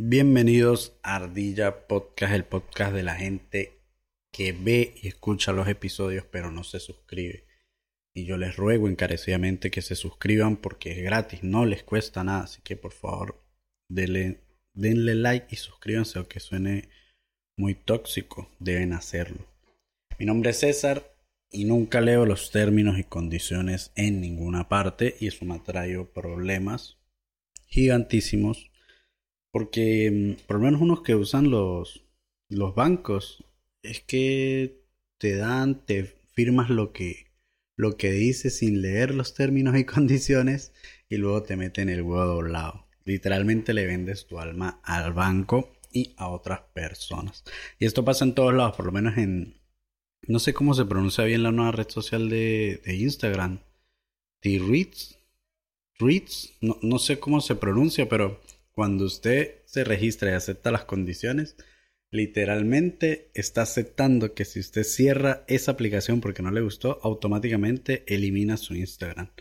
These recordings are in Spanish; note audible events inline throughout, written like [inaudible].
Bienvenidos a Ardilla Podcast, el podcast de la gente que ve y escucha los episodios pero no se suscribe. Y yo les ruego encarecidamente que se suscriban porque es gratis, no les cuesta nada. Así que por favor denle, like y suscríbanse aunque suene muy tóxico, deben hacerlo. Mi nombre es César y nunca leo los términos y condiciones en ninguna parte y eso me ha traído problemas gigantísimos porque mm, por lo menos unos que usan los, los bancos es que te dan, te firmas lo que, lo que dice sin leer los términos y [laughs] condiciones y luego te meten el huevo doblado. Literalmente le vendes tu alma al banco y a otras personas. Y esto pasa en todos lados, por lo menos en... No sé cómo se pronuncia bien la nueva red social de, de Instagram. T-Reads. No, no sé cómo se pronuncia, pero cuando usted se registra y acepta las condiciones, literalmente está aceptando que si usted cierra esa aplicación porque no le gustó, automáticamente elimina su Instagram.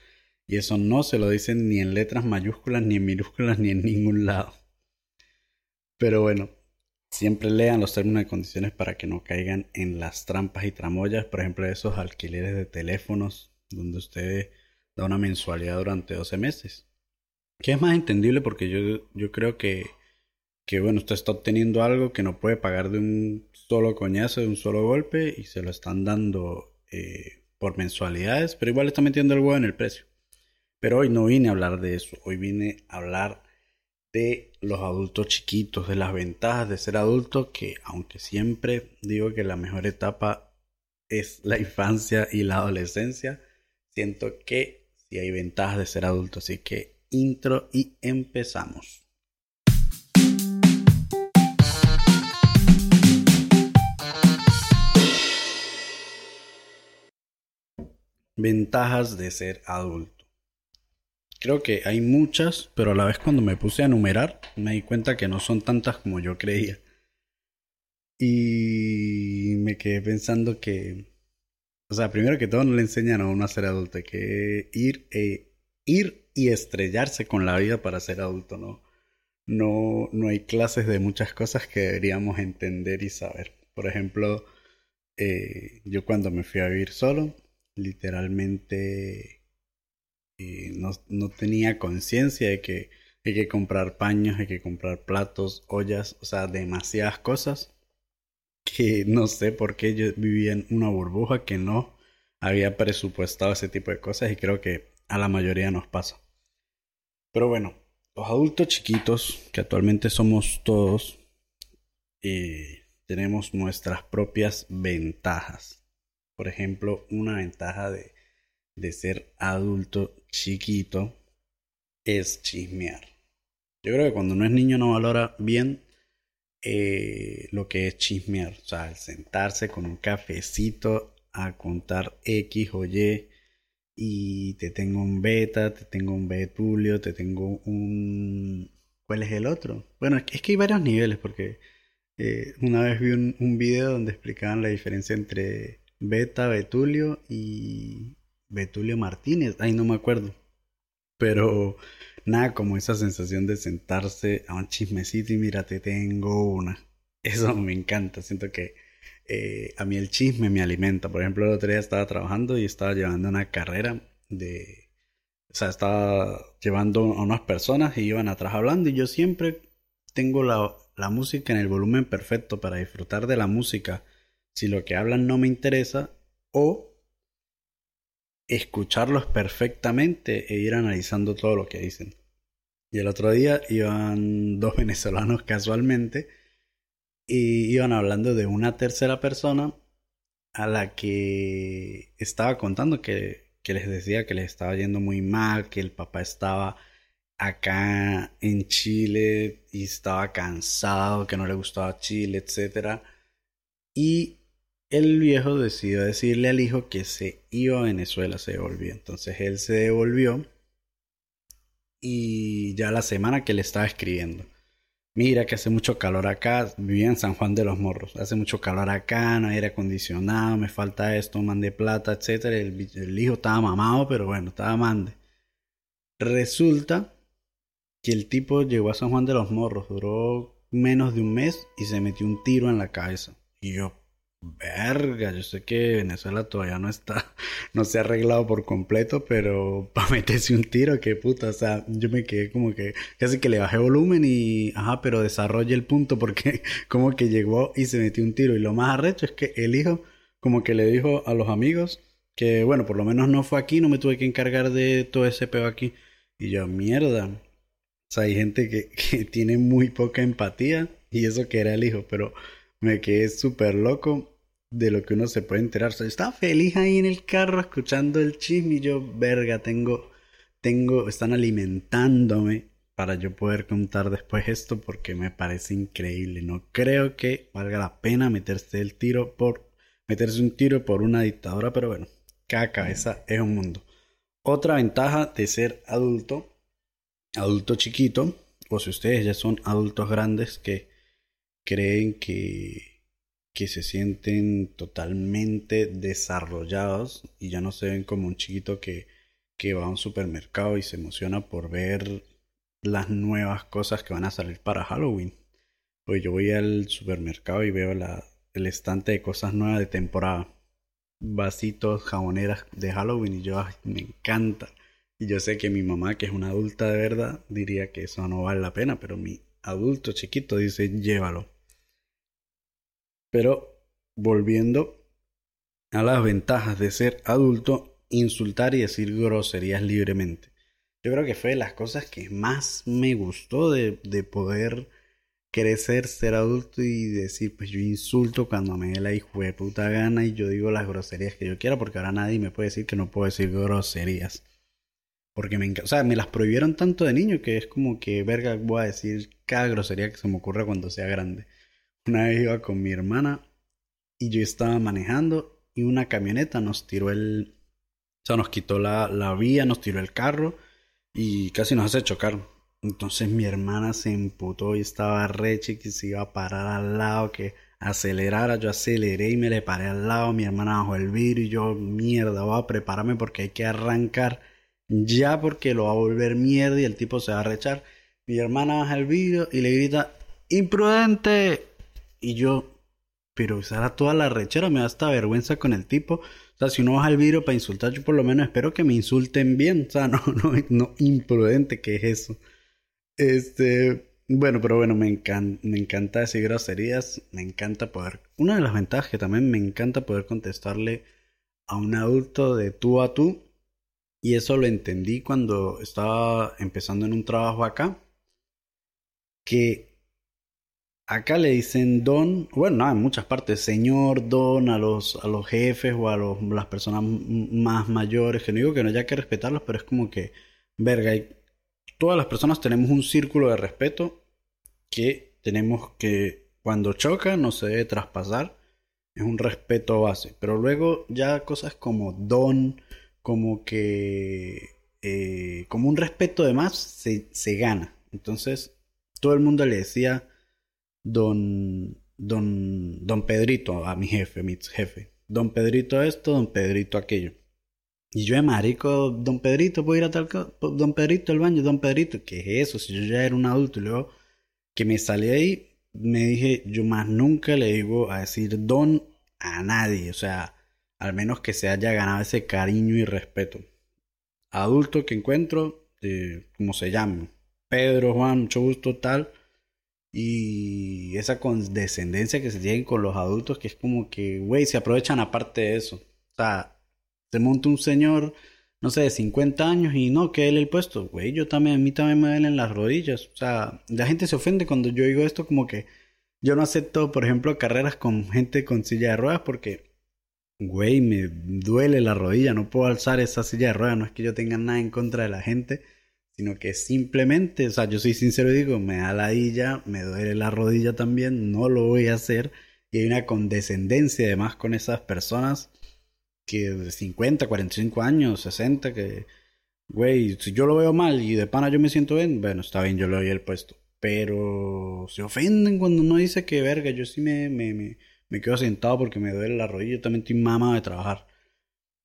Y eso no se lo dicen ni en letras mayúsculas, ni en minúsculas, ni en ningún lado. Pero bueno, siempre lean los términos y condiciones para que no caigan en las trampas y tramoyas, por ejemplo, esos alquileres de teléfonos donde usted da una mensualidad durante 12 meses. Que es más entendible porque yo, yo creo que, que, bueno, usted está obteniendo algo que no puede pagar de un solo coñazo, de un solo golpe, y se lo están dando eh, por mensualidades, pero igual está metiendo el huevo en el precio. Pero hoy no vine a hablar de eso, hoy vine a hablar de los adultos chiquitos, de las ventajas de ser adulto, que aunque siempre digo que la mejor etapa es la infancia y la adolescencia, siento que sí hay ventajas de ser adulto, así que intro y empezamos. Ventajas de ser adulto. Creo que hay muchas, pero a la vez cuando me puse a enumerar me di cuenta que no son tantas como yo creía. Y me quedé pensando que, o sea, primero que todo no le enseñan a uno a ser adulto, que ir, e ir y estrellarse con la vida para ser adulto, ¿no? No, no hay clases de muchas cosas que deberíamos entender y saber. Por ejemplo, eh, yo cuando me fui a vivir solo, literalmente eh, no, no, tenía conciencia de que hay que comprar paños, hay que comprar platos, ollas, o sea, demasiadas cosas que no sé por qué yo vivía en una burbuja que no había presupuestado ese tipo de cosas y creo que a la mayoría nos pasa. Pero bueno, los adultos chiquitos, que actualmente somos todos, eh, tenemos nuestras propias ventajas. Por ejemplo, una ventaja de, de ser adulto chiquito es chismear. Yo creo que cuando uno es niño no valora bien eh, lo que es chismear. O sea, sentarse con un cafecito a contar X o Y y te tengo un beta, te tengo un betulio, te tengo un... ¿Cuál es el otro? Bueno, es que hay varios niveles porque eh, una vez vi un, un, video donde explicaban la diferencia entre beta, betulio y betulio Martínez. Ay, no me acuerdo. Pero nada como esa sensación de sentarse a un chismecito y mira, te tengo una. Eso me encanta. Siento que eh, a mí el chisme me alimenta. Por ejemplo, el otro día estaba trabajando y estaba llevando una carrera de... O sea, estaba llevando a unas personas y iban atrás hablando y yo siempre tengo la, la música en el volumen perfecto para disfrutar de la música si lo que hablan no me interesa o escucharlos perfectamente e ir analizando todo lo que dicen. Y el otro día iban dos [laughs] venezolanos casualmente y iban hablando de una tercera persona a la que estaba contando que, que les decía que les estaba yendo muy mal, que el papá estaba acá en Chile y estaba cansado, que no le gustaba Chile, etc. Y el viejo decidió decirle al hijo que se iba a Venezuela, se devolvió. Entonces él se devolvió y ya la semana que le estaba escribiendo mira que hace mucho calor acá, vivía en San Juan de los Morros, hace mucho calor acá, no hay aire acondicionado, me falta esto, mande plata, etcétera. El, hijo estaba mamado, pero bueno, estaba mande. Resulta que el tipo llegó a San Juan de los Morros, duró menos de un mes y se metió un tiro en la cabeza. Y yo, verga, yo sé que Venezuela todavía no está, [laughs] no se ha arreglado por completo, pero [laughs] para meterse un tiro, qué puta, o sea, yo me quedé como que casi que le bajé volumen y, ajá, pero desarrolle el punto porque [laughs] como que llegó y se metió un tiro. Y lo más arrecho es que el hijo como que le dijo a los amigos que, bueno, por lo menos no fue aquí, no me tuve que encargar de todo ese peo aquí. Y yo, mierda. O sea, hay gente que, que tiene muy poca empatía y eso que era el hijo, pero me quedé súper loco de lo que uno se puede enterar. O estaba feliz ahí en el carro escuchando el chisme y yo, verga, tengo, tengo, están alimentándome para yo poder contar después esto porque me parece increíble. No creo que valga la pena meterse el tiro por, meterse un tiro por una dictadura, pero bueno, cada cabeza es un mundo. Otra ventaja de ser adulto, adulto chiquito, o si ustedes ya son adultos grandes que creen que, que se sienten totalmente desarrollados y ya no se ven como un chiquito que, que va a un supermercado y se emociona por ver las nuevas cosas que van a salir para Halloween. Pues yo voy al supermercado y veo el estante de cosas nuevas de temporada. Vasitos, jaboneras de Halloween y yo me encanta. Y yo sé que mi mamá, que es una adulta de verdad, diría que eso no vale la pena, pero mi adulto chiquito dice llévalo. Pero volviendo a las ventajas de ser adulto, insultar y decir groserías libremente. Yo creo que fue de las cosas que más me gustó de, de poder crecer, ser adulto y decir, pues yo insulto cuando me dé la hijo de puta gana y yo digo las groserías que yo quiera porque ahora nadie me puede decir que no puedo decir groserías. Porque me O sea, me las prohibieron tanto de niño que es como que, verga, voy a decir cada grosería que se me ocurra cuando sea grande. Una vez iba con mi hermana y yo estaba manejando y una camioneta nos tiró el... O sea, nos quitó la, la vía, nos tiró el carro y casi nos hace chocar. Entonces mi hermana se emputó y estaba reche que se iba a parar al lado, que acelerara. Yo aceleré y me le paré al lado. Mi hermana bajó el vidrio y yo, mierda, voy a prepararme porque hay que arrancar ya porque lo va a volver mierda y el tipo se va a rechar. Mi hermana baja el vidrio y le grita, imprudente. Y yo, pero usara toda la rechera, me da hasta vergüenza con el tipo. O sea, si uno baja el vidrio para insultar, yo por lo menos espero que me insulten bien. O sea, [laughs] no, no, imprudente, que es eso? Este, bueno, pero bueno, me encanta, me encanta decir groserías, me encanta poder. Una de las ventajas que también me encanta poder contestarle a un adulto de tú a tú. Y eso lo entendí cuando estaba empezando en un trabajo acá. Que Acá le dicen don, bueno, en muchas partes, señor, don a los, a los jefes o a los, las personas más mayores, que no digo que no haya que respetarlos, pero es como que, verga, todas las personas tenemos un círculo de respeto que tenemos que, cuando choca, no se debe traspasar, es un respeto base, pero luego ya cosas como don, como que, eh, como un respeto de más, se, se gana. Entonces, todo el mundo le decía, don, don, don Pedrito, a mi jefe, mi jefe. Don Pedrito esto, don Pedrito aquello. Y yo de marico, don Pedrito, ¿puedo ir a tal Don Pedrito al baño, don Pedrito, ¿qué es eso? Si yo ya era un adulto y luego que me salí ahí, me dije, yo más nunca le digo a decir don a nadie. O sea, al menos que se haya ganado ese cariño y respeto. Adulto que encuentro, eh, como se llama, Pedro, Juan, mucho gusto, tal y esa condescendencia que se tienen con los adultos, que es como que, güey, se aprovechan aparte de eso. O sea, se monta un señor, no sé, de 50 años y no, que él el puesto. Güey, yo también, a mí también me duelen las rodillas. O sea, la gente se ofende cuando yo digo esto como que yo no acepto, por ejemplo, carreras con gente con silla de ruedas porque, güey, me duele la rodilla, no puedo alzar esa silla de ruedas, no es que yo tenga nada en contra de la gente sino que simplemente, o sea, yo soy sincero y digo, me da la illa, me duele la rodilla también, no lo voy a hacer. Y hay una condescendencia además con esas personas que de 50, 45 años, 60, que, güey, si yo lo veo mal y de pana yo me siento bien, bueno, está bien, yo le doy el puesto. Pero se ofenden cuando uno dice que verga, yo sí me, me, me, me quedo sentado porque me duele la rodilla, yo también estoy mamado de trabajar.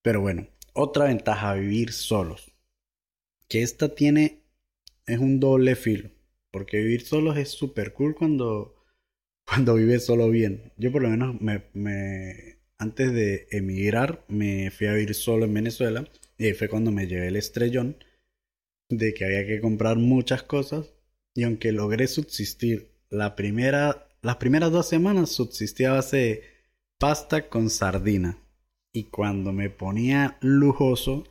Pero bueno, otra ventaja, vivir solos que esta tiene es un doble filo. Porque vivir solo es súper cool cuando, [laughs] cuando vives solo bien. Yo por lo menos me, me, antes de emigrar me fui a vivir solo en Venezuela. Y ahí fue cuando me llevé el estrellón de que había que comprar muchas cosas. Y aunque logré subsistir la primera, las primeras dos semanas, subsistía base de pasta con sardina. Y cuando me ponía lujoso,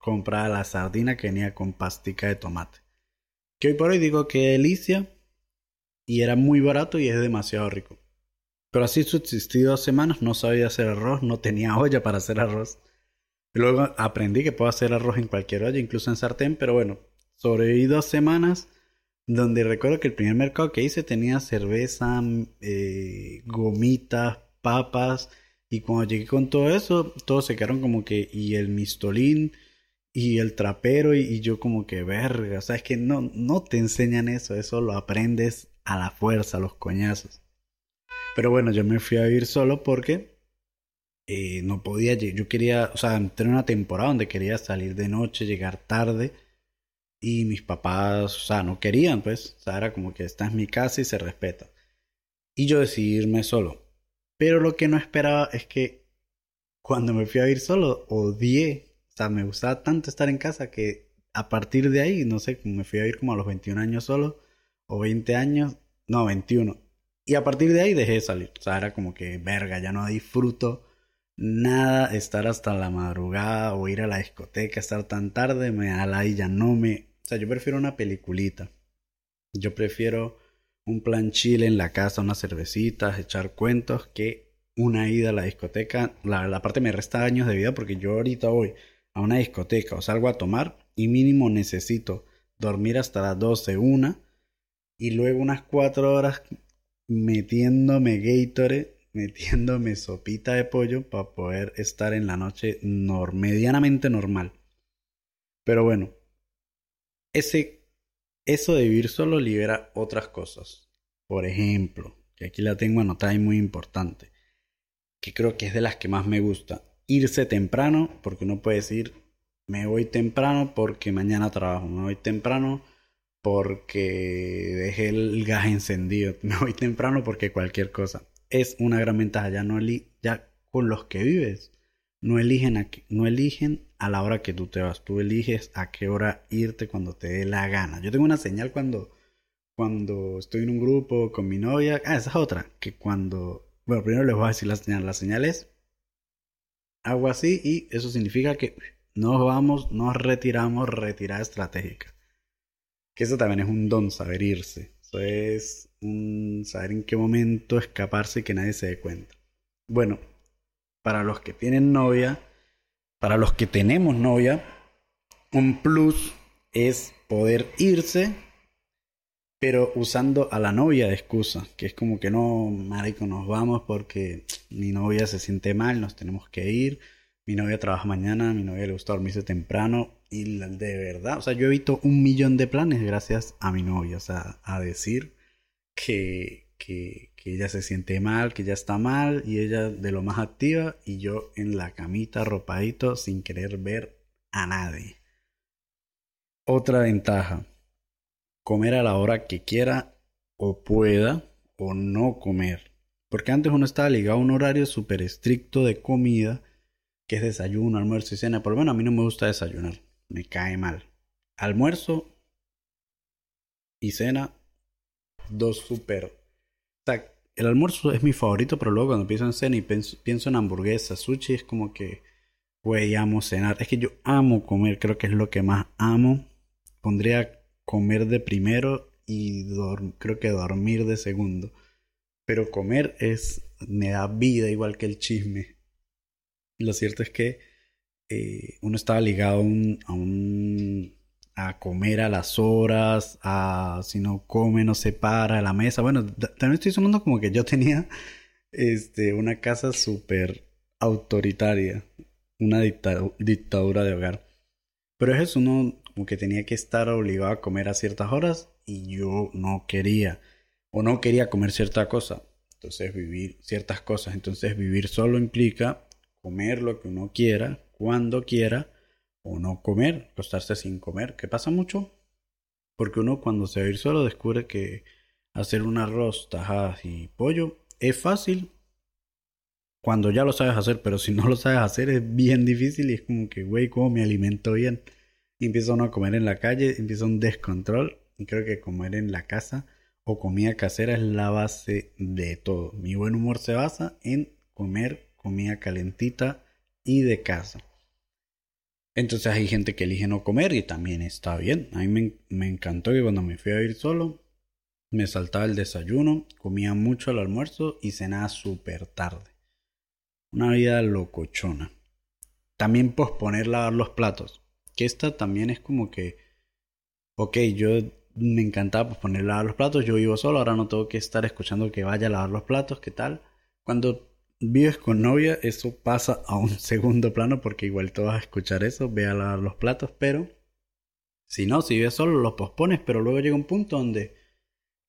compraba la sardina que venía con pastica de tomate. Que hoy por hoy digo que delicia. Y era muy barato y es demasiado rico. Pero así subsistí dos semanas, no sabía hacer arroz, no tenía [laughs] olla para hacer arroz. luego aprendí que puedo hacer arroz en cualquier olla, incluso en sartén, pero bueno, sobreviví dos semanas donde recuerdo que el primer mercado que hice tenía cerveza, eh, gomitas, papas, y cuando llegué con todo eso, todos se quedaron como que, y el mistolín, y el trapero, y, yo como que, verga, o sea, es que no, no te enseñan eso, eso lo aprendes a la fuerza, los coñazos. Pero bueno, yo me fui a vivir solo porque eh, no podía, yo quería, o sea, entré en una temporada donde quería salir de noche, llegar tarde, y mis papás, o sea, no querían, pues, o sea, era como que esta es mi casa y se respeta. Y yo decidí irme solo. Pero lo que no esperaba es que cuando me fui a ir solo, odié. O sea, me gustaba tanto estar en casa que a partir de ahí, no sé, me fui a ir como a los 21 años solo, o 20 años, no, 21. Y a partir de ahí dejé de salir. O sea, era como que, verga, ya no disfruto nada estar hasta la madrugada o ir a la discoteca, estar tan tarde, me da la y ya no me... O sea, yo prefiero una peliculita. Yo prefiero un plan chile en la casa, unas cervecitas, echar cuentos, que una ida a la discoteca. La, parte me resta años de vida porque yo ahorita voy a una discoteca o salgo a tomar y mínimo necesito dormir hasta las 12, una y luego unas 4 horas metiéndome Gatorade, metiéndome sopita de pollo para poder estar en la noche medianamente normal. Pero bueno, ese eso de vivir solo libera otras cosas. Por ejemplo, que aquí la tengo anotada y muy importante, que creo que es de las que más me gusta. Irse temprano, porque uno puede decir, me voy temprano porque mañana trabajo, me voy temprano porque dejé el gas encendido, [laughs] me voy temprano porque cualquier cosa. Es una gran ventaja, ya, no ya con los que vives, no eligen, a, no eligen a la hora que tú te vas. Tú eliges a qué hora irte cuando te dé la gana. Yo tengo una señal cuando, cuando estoy en un grupo con mi novia. Ah, esa es otra. Que cuando... Bueno, primero les voy a decir la señal. La señal es... Hago así y eso significa que nos vamos, nos retiramos, retirada estratégica. Que eso también es un don, saber irse. Eso es un saber en qué momento escaparse y que nadie se dé cuenta. Bueno, para los que tienen novia, para los que tenemos novia, un plus es poder irse, pero usando a la novia de excusa, que es como que no, marico, nos vamos porque mi novia se siente mal, nos tenemos que ir, mi novia trabaja mañana, mi novia le gusta dormirse temprano, y de verdad, o sea, yo evito un millón de planes gracias a mi novia, o sea, a decir que, que, que ella se siente mal, que ella está mal y ella de lo más activa y yo en la camita arropadito sin querer ver a nadie. Otra ventaja, comer a la hora que quiera o pueda o no comer. Porque antes uno estaba ligado a un horario súper estricto de comida, que es desayuno, almuerzo y cena. Por lo menos a mí no me gusta desayunar, me cae mal. Almuerzo y cena, dos súper el almuerzo es mi favorito, pero luego cuando pienso en cena y pienso, en hamburguesa, sushi, es como que, güey, amo cenar. Es que yo amo comer, creo que es lo que más amo. Pondría comer de primero y creo que dormir de segundo. Pero comer es, me da vida igual que el chisme. Lo cierto es que eh, uno estaba ligado a un a comer a las horas, a si no come no se para a la mesa. Bueno, también estoy sonando como que yo tenía este, una casa súper autoritaria, una dictadura de hogar. Pero es eso, uno como que tenía que estar obligado a comer a ciertas horas y yo no quería o no quería comer cierta cosa. Entonces vivir ciertas cosas, entonces vivir solo implica comer lo que uno quiera, cuando quiera o no comer, acostarse sin comer, ¿Qué pasa mucho. Porque uno cuando se va a ir solo descubre que hacer un arroz, tajadas y pollo es fácil cuando ya lo sabes hacer, pero si no lo sabes hacer es bien difícil y es como que, güey, ¿cómo me alimento bien? Y empieza uno a comer en la calle, empieza un descontrol. Y creo que comer en la casa o comida casera es la base de todo. Mi buen humor se basa en comer comida calentita y de casa. Entonces hay gente que elige no comer y también está bien. A mí me, encantó que cuando me fui a ir solo, me saltaba el desayuno, comía mucho al almuerzo y cenaba súper tarde. Una vida locochona. También posponer lavar los platos. Esta también es como que, ok, yo me encantaba posponer lavar los platos, yo vivo solo, ahora no tengo que estar escuchando que vaya a lavar los platos, ¿qué tal? Cuando vives con novia, eso pasa a un [laughs] segundo plano porque igual tú vas a escuchar eso, ve a lavar los platos, pero si no, si vives solo, los pospones, pero luego llega un punto donde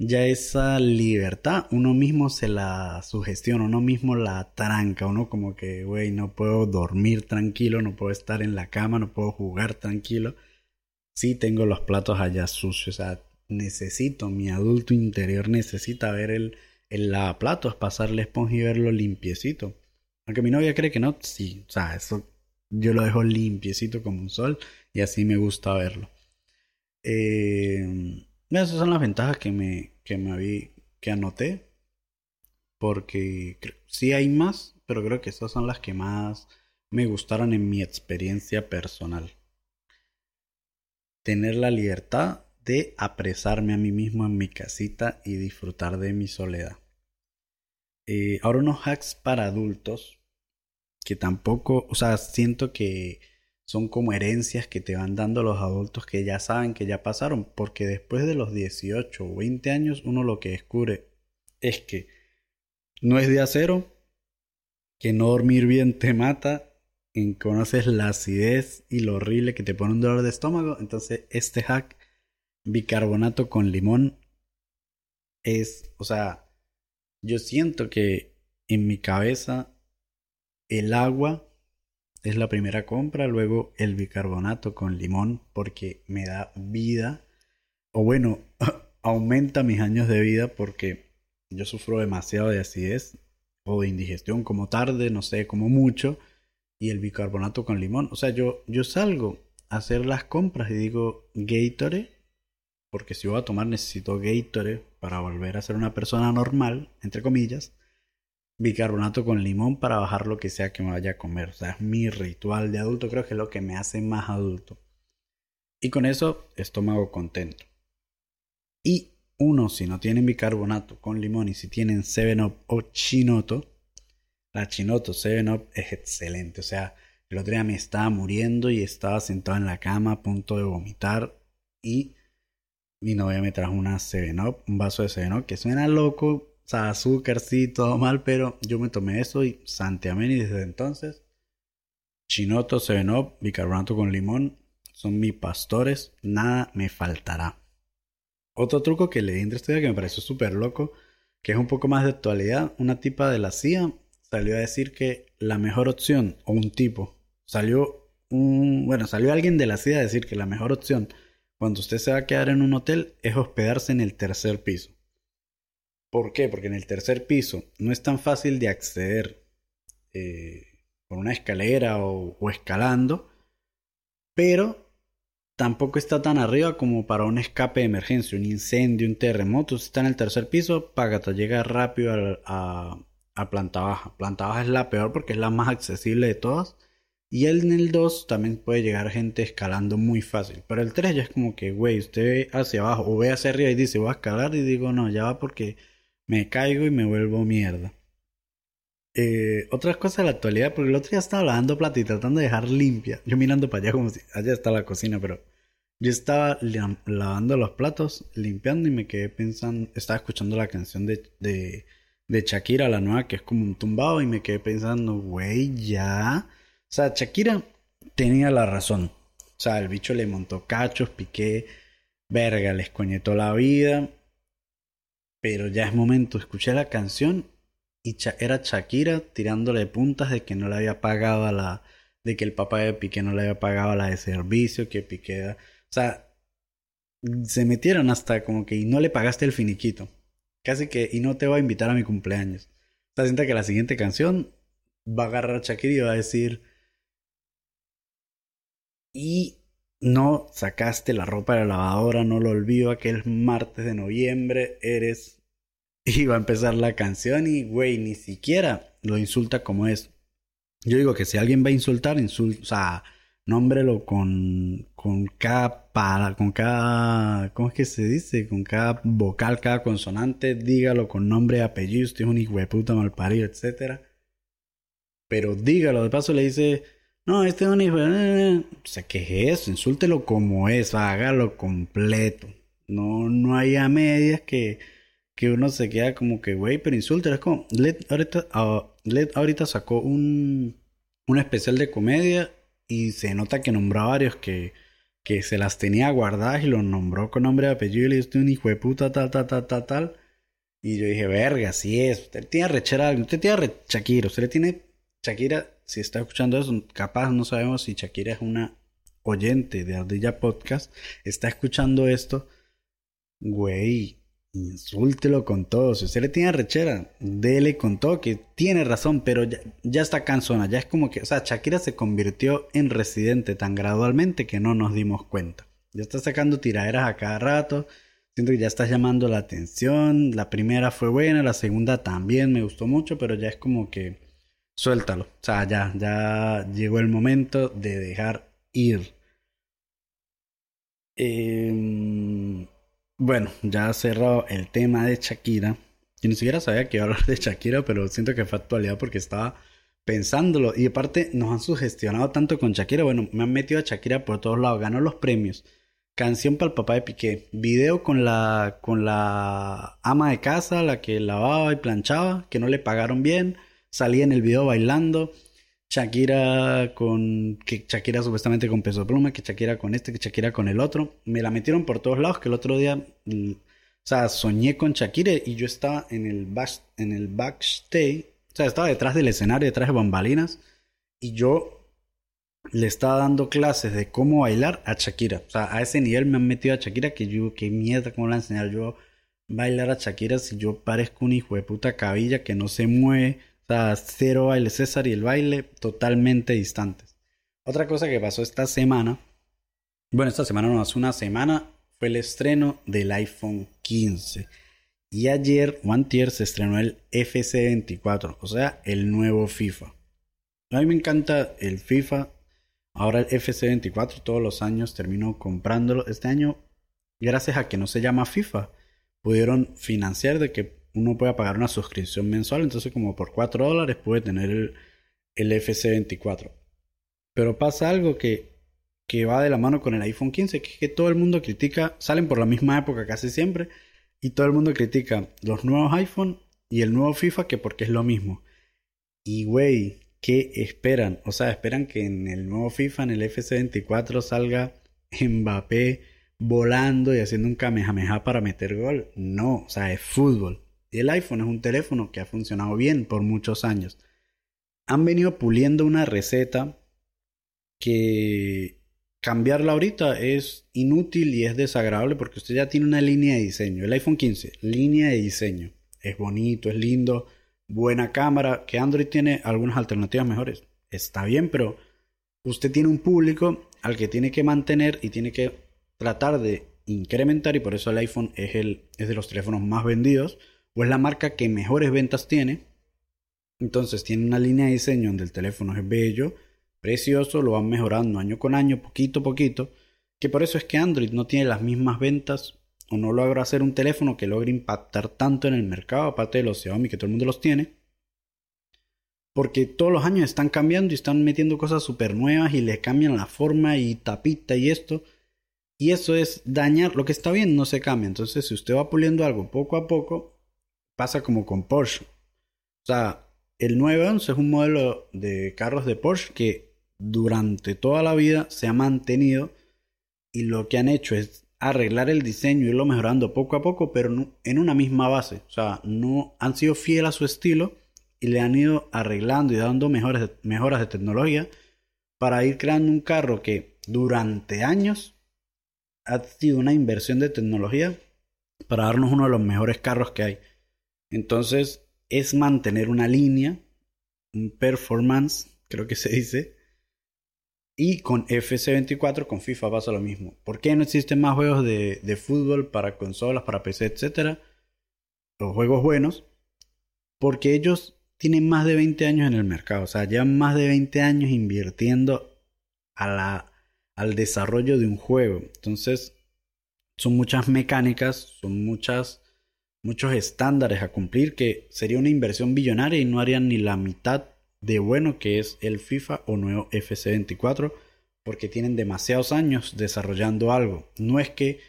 ya esa libertad uno mismo se la sugestiona, uno mismo la tranca, uno como que, güey, no puedo dormir tranquilo, no puedo estar en la cama, no puedo jugar tranquilo. Sí tengo los platos allá sucios, o sea, necesito, mi adulto interior necesita ver el, el lavaplatos, pasarle esponja y verlo limpiecito. Aunque mi novia cree que no, sí, o sea, eso yo lo dejo limpiecito como un sol y así me gusta verlo. Eh, esas son las ventajas que me, que me vi, que anoté. Porque sí hay más, pero creo que esas son las que más me gustaron en mi experiencia personal. Tener la libertad de apresarme a mí mismo en mi casita y disfrutar de mi soledad. Eh, ahora unos hacks para adultos que tampoco, o sea, siento que son como herencias que te van dando los adultos que ya saben que ya pasaron, porque después de los 18 o 20 años uno lo que descubre es que no es de acero, que no dormir bien te mata, en conoces la acidez y lo horrible que te pone un dolor de estómago, entonces este hack bicarbonato con limón es, o sea, yo siento que en mi cabeza el agua es la primera compra, luego el bicarbonato con limón porque me da vida, o bueno, [laughs] aumenta mis años de vida porque yo sufro demasiado de acidez o de indigestión como tarde, no sé, como mucho, y el bicarbonato con limón, o sea, yo, yo salgo a hacer las compras y digo Gatorade, porque si voy a tomar necesito Gatorade para volver a ser una persona normal, entre comillas, bicarbonato con limón para bajar lo que sea que me vaya a comer. O sea, es mi ritual de adulto, creo que es lo que me hace más adulto. Y con eso, estómago contento. Y uno, si no tienen bicarbonato con limón y si tienen 7-Up o Chinoto, la Chinoto 7-Up es excelente. O sea, el otro día me estaba muriendo y estaba sentado en la cama a punto de vomitar y mi novia me trajo una 7-Up, un vaso de 7-Up que suena loco, azúcar, sí, todo mal, pero yo me tomé eso y santiamén y desde entonces, chinoto, seven bicarbonato con limón, son mis pastores, nada me faltará. Otro truco que le di entre este día que me pareció súper loco, que es un poco más de actualidad, una tipa de la CIA salió a decir que la mejor opción, o un tipo, salió un, bueno, salió alguien de la CIA a decir que la mejor opción cuando usted se va a quedar en un hotel es hospedarse en el tercer piso. ¿Por qué? Porque en el tercer piso no es tan fácil de acceder eh, por una escalera o, escalando, pero tampoco está tan arriba como para un escape de emergencia, un incendio, un terremoto. Si está en el tercer piso, Pagata llega rápido a, a, planta baja. Planta baja es la peor porque es la más accesible de todas. Y en el 2 también puede llegar gente escalando muy fácil. Pero el 3 ya es como que, güey, usted ve hacia abajo o ve hacia arriba y dice, voy a escalar. Y digo, no, ya va porque me caigo y me vuelvo mierda. Eh, otras cosas de la actualidad, porque el otro día estaba lavando plata y tratando de dejar limpia. Yo mirando para allá como si allá está la cocina, pero yo estaba lavando los platos, limpiando y me quedé pensando, estaba escuchando la canción de, de, de Shakira, la nueva, que es como un tumbado, y me quedé pensando, güey, ya. O sea, Shakira tenía la razón. O sea, el bicho le montó cachos, piqué, verga, les coñetó la vida. Pero ya es momento, escuché la canción y era Shakira tirándole puntas de que no le había pagado a la... de que el papá de Piqué no le había pagado a la de servicio, que Piqué... O sea, se metieron hasta como que y no le pagaste el finiquito. Casi que y no te voy a invitar a mi cumpleaños. O sea, sienta que la siguiente canción va a agarrar a Shakira y va a decir y no sacaste la ropa de la lavadora, no lo olvido, aquel martes de noviembre eres... [laughs] Y va a empezar la canción y, güey, ni siquiera lo insulta como es. Yo digo que si alguien va a insultar, insulta, o sea, nómbrelo con, con cada para, con cada, ¿cómo es que se dice? Con cada vocal, cada consonante, dígalo con nombre apellido, usted es un hijo de puta malparido, etcétera. Pero dígalo, de paso le dice, no, este es un hijo. O sea, ¿qué es eso? Insúltelo como es, hágalo completo. No, no hay a medias que, que uno se queda como que, güey, pero insúltelo. Es como, Led ahorita, uh, ahorita sacó un, un especial de comedia y se nota que nombró a varios que, que se las tenía guardadas y los nombró con nombre y apellido y le dijo, un hijo de puta, tal, tal, tal, tal, tal. Y yo dije, verga, así es. Usted tiene rechera, usted tiene re usted le tiene Shakira si está escuchando eso, capaz no sabemos si Shakira es una oyente de Ardilla Podcast, está escuchando esto, güey, insúltelo con todo. Si usted le tiene rechera, dele con todo, que tiene razón, pero ya, está cansona. Ya es como que, o sea, Shakira se convirtió en residente tan gradualmente que no nos dimos cuenta. Ya está sacando tiraderas a cada rato. Siento que ya está llamando la atención. La primera fue buena, la segunda también me gustó mucho, pero ya es como que suéltalo. O sea, ya, ya llegó el momento de dejar ir. Em, bueno, ya cerrado el tema de Shakira. Yo ni siquiera sabía que iba a hablar de Shakira, pero siento que fue actualidad porque estaba pensándolo. Y aparte, nos han sugestionado tanto con Shakira. Bueno, me han metido a Shakira por todos lados. Ganó los premios. Canción para el papá de Piqué. Video con la, con la ama de casa, la que lavaba y planchaba, que no le pagaron bien salía en el video bailando. Shakira con. que Shakira supuestamente con peso pluma, que Shakira con este, que Shakira con el otro. Me la metieron por todos lados, que el otro día. Mm, o sea, soñé con Shakira y yo estaba en el, en el backstage. O sea, estaba detrás del escenario, detrás de bambalinas. Y yo le estaba dando clases de cómo bailar a Shakira. O sea, a ese nivel me han metido a Shakira que yo, qué mierda, cómo la enseñar yo bailar a Shakira si yo parezco un hijo de puta cabilla que no se mueve cero baile César y el baile totalmente distantes. Otra cosa que pasó esta semana, bueno, esta semana no, hace una semana, fue el estreno del iPhone 15. Y ayer, o antier, se estrenó el FC24, o sea, el nuevo FIFA. A mí me encanta el FIFA. Ahora el FC24 todos los años termino comprándolo. Este año, gracias a que no se llama FIFA, pudieron financiar de que uno puede pagar una suscripción mensual, entonces como por 4 dólares puede tener el, el FC24. Pero pasa algo que, que va de la mano con el iPhone 15, que es que todo el mundo critica, salen por la misma época casi siempre, y todo el mundo critica los nuevos iPhone y el nuevo FIFA que porque es lo mismo. Y güey, ¿qué esperan? O sea, esperan que en el nuevo FIFA, en el FC24 salga Mbappé volando y haciendo un kamehameha para meter gol. No, o sea, es fútbol. El iPhone es un teléfono que ha funcionado bien por muchos años. Han venido puliendo una receta que cambiarla ahorita es inútil y es desagradable porque usted ya tiene una línea de diseño. El iPhone 15, línea de diseño. Es bonito, es lindo, buena cámara, que Android tiene algunas alternativas mejores. Está bien, pero usted tiene un público al que tiene que mantener y tiene que tratar de incrementar y por eso el iPhone es, el, es de los teléfonos más vendidos o es la marca que mejores ventas tiene. Entonces tiene una línea de diseño donde el teléfono es bello, precioso, lo van mejorando año con año, poquito a poquito, que por eso es que Android no tiene las mismas ventas o no logra hacer un teléfono que logre impactar tanto en el mercado, aparte de los Xiaomi que todo el mundo los tiene. Porque todos los años están cambiando y están metiendo cosas súper nuevas y les cambian la forma y tapita y esto. Y eso es dañar. Lo que está bien no se cambia. Entonces, si usted va puliendo algo poco a poco, pasa como con Porsche. O sea, el 911 es un modelo de carros de Porsche que durante toda la vida se ha mantenido y lo que han hecho es arreglar el diseño y irlo mejorando poco a poco, pero en una misma base. O sea, no han sido fieles a su estilo y le han ido arreglando y dando mejores, mejoras de tecnología para ir creando un carro que durante años ha sido una inversión de tecnología para darnos uno de los mejores carros que hay. Entonces, es mantener una línea, un performance, creo que se dice. Y con FC24, con FIFA pasa lo mismo. ¿Por qué no existen más juegos de, de fútbol para consolas, para PC, etcétera? Los juegos buenos. Porque ellos tienen más de 20 años en el mercado. O sea, llevan más de 20 años invirtiendo a la, al desarrollo de un juego. Entonces, son muchas mecánicas, son muchas, muchos estándares a cumplir que sería una inversión billonaria y no harían ni la mitad de bueno que es el FIFA o nuevo FC24 porque tienen demasiados años desarrollando algo. No es que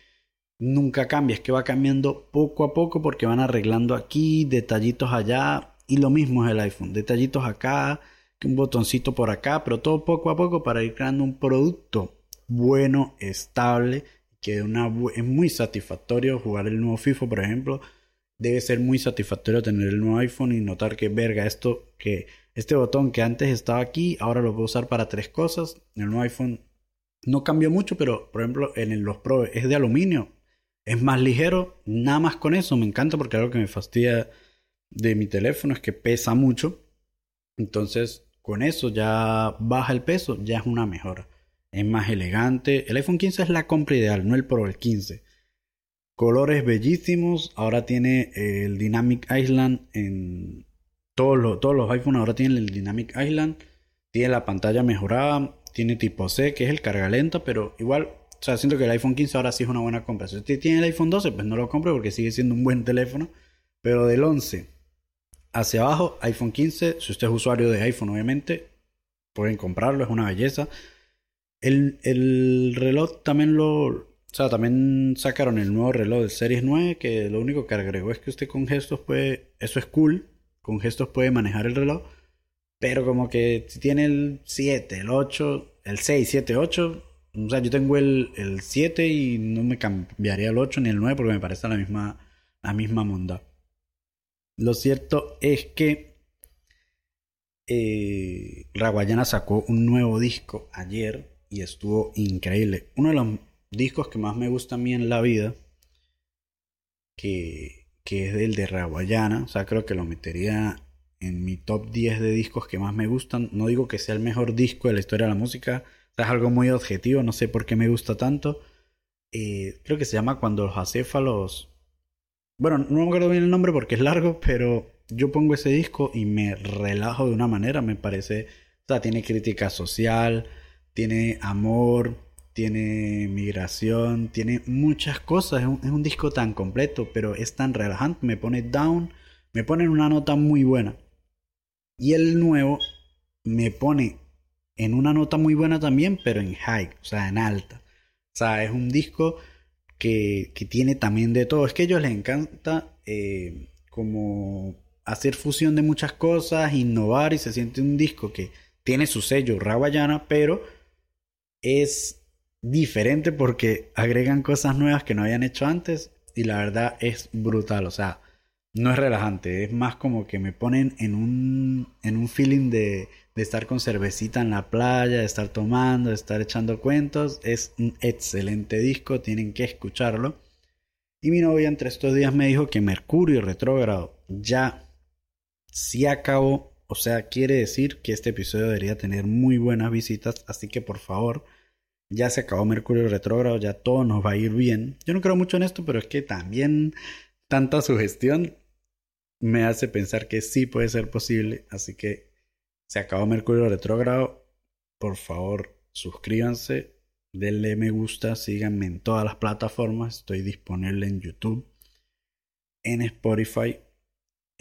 nunca cambie, es que va cambiando poco a poco porque van arreglando aquí, detallitos allá y lo mismo es el iPhone, detallitos acá, un botoncito por acá, pero todo poco a poco para ir creando un producto bueno, estable que es muy satisfactorio jugar el nuevo FIFA, por ejemplo. Debe ser muy satisfactorio tener el nuevo iPhone y notar que, verga, esto, que este botón que antes estaba aquí, ahora lo puedo usar para tres cosas. El nuevo iPhone no cambió mucho, pero por ejemplo, en los Pro es de aluminio, es más ligero. Nada más con eso me encanta porque algo que me fastidia de mi teléfono es que pesa mucho. Entonces, con eso ya baja el peso, ya es una mejora es más elegante. El iPhone 15 es la compra ideal, no el Pro, el 15. Colores bellísimos. Ahora tiene el Dynamic Island en todos los, todos los iPhones ahora tienen el Dynamic Island. Tiene la pantalla mejorada. Tiene tipo C, que es el carga lenta, pero igual, o sea, siento que el iPhone 15 ahora sí es una buena compra. Si usted tiene el iPhone 12, pues no lo compre porque sigue siendo un buen [laughs] teléfono. Pero del 11 hacia abajo, iPhone 15, si usted es usuario de iPhone, obviamente, pueden comprarlo, es una belleza. El, reloj también lo. O sea, también sacaron el nuevo reloj del Series 9, que lo único que agregó es que usted con gestos puede. Eso es cool. Con gestos puede manejar el reloj. Pero como que si tiene el 7, el 8, el 6, 7, 8. O sea, yo tengo el, el 7 y no me cambiaría el 8 ni el 9 porque me parece la misma, la misma monda. Lo cierto es que eh, Raguayana sacó un nuevo disco ayer y estuvo increíble. Uno de los discos que más me gusta a mí en la vida, que, que es el de Raguayana, o sea, creo que lo metería en mi top 10 de discos que más me gustan. No digo que sea el mejor disco de la historia de la música, es algo muy objetivo, no sé por qué me gusta tanto. Eh, creo que se llama Cuando los acéfalos... Bueno, no me acuerdo bien el nombre porque es largo, pero yo pongo ese disco y me relajo de una manera, me parece... O sea, tiene crítica social, tiene amor, tiene migración, tiene muchas cosas. Es un, disco tan completo, pero es tan relajante. Me pone down, me pone en una nota muy buena. Y el nuevo me pone en una nota muy buena también, pero en high, o sea, en alta. O sea, es un disco que, que tiene también de todo. Es que a ellos les encanta eh, como hacer fusión de muchas cosas, innovar y se siente un disco que tiene su sello rawayana, pero es diferente porque agregan cosas nuevas que no habían hecho antes y la verdad es brutal, o sea, no es relajante, es más como que me ponen en un, en un feeling de, de estar con cervecita en la playa, de estar tomando, de estar echando cuentos, es un excelente disco, tienen que escucharlo. Y mi novia entre estos días me dijo que Mercurio retrógrado ya se acabó o sea, quiere decir que este episodio debería tener muy buenas visitas, así que por favor, ya se acabó Mercurio retrógrado, ya todo nos va a ir bien. Yo no creo mucho en esto, pero es que también tanta sugestión me hace pensar que sí puede ser posible, así que se acabó Mercurio retrógrado. Por favor, suscríbanse, denle me gusta, síganme en todas las plataformas, estoy disponible en YouTube, en Spotify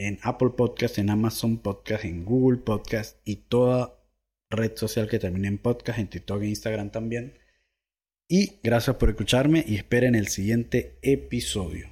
en Apple Podcast, en Amazon Podcast, en Google Podcast y toda red social que termine en podcast, en TikTok e Instagram también. Y gracias por escucharme y esperen el siguiente episodio.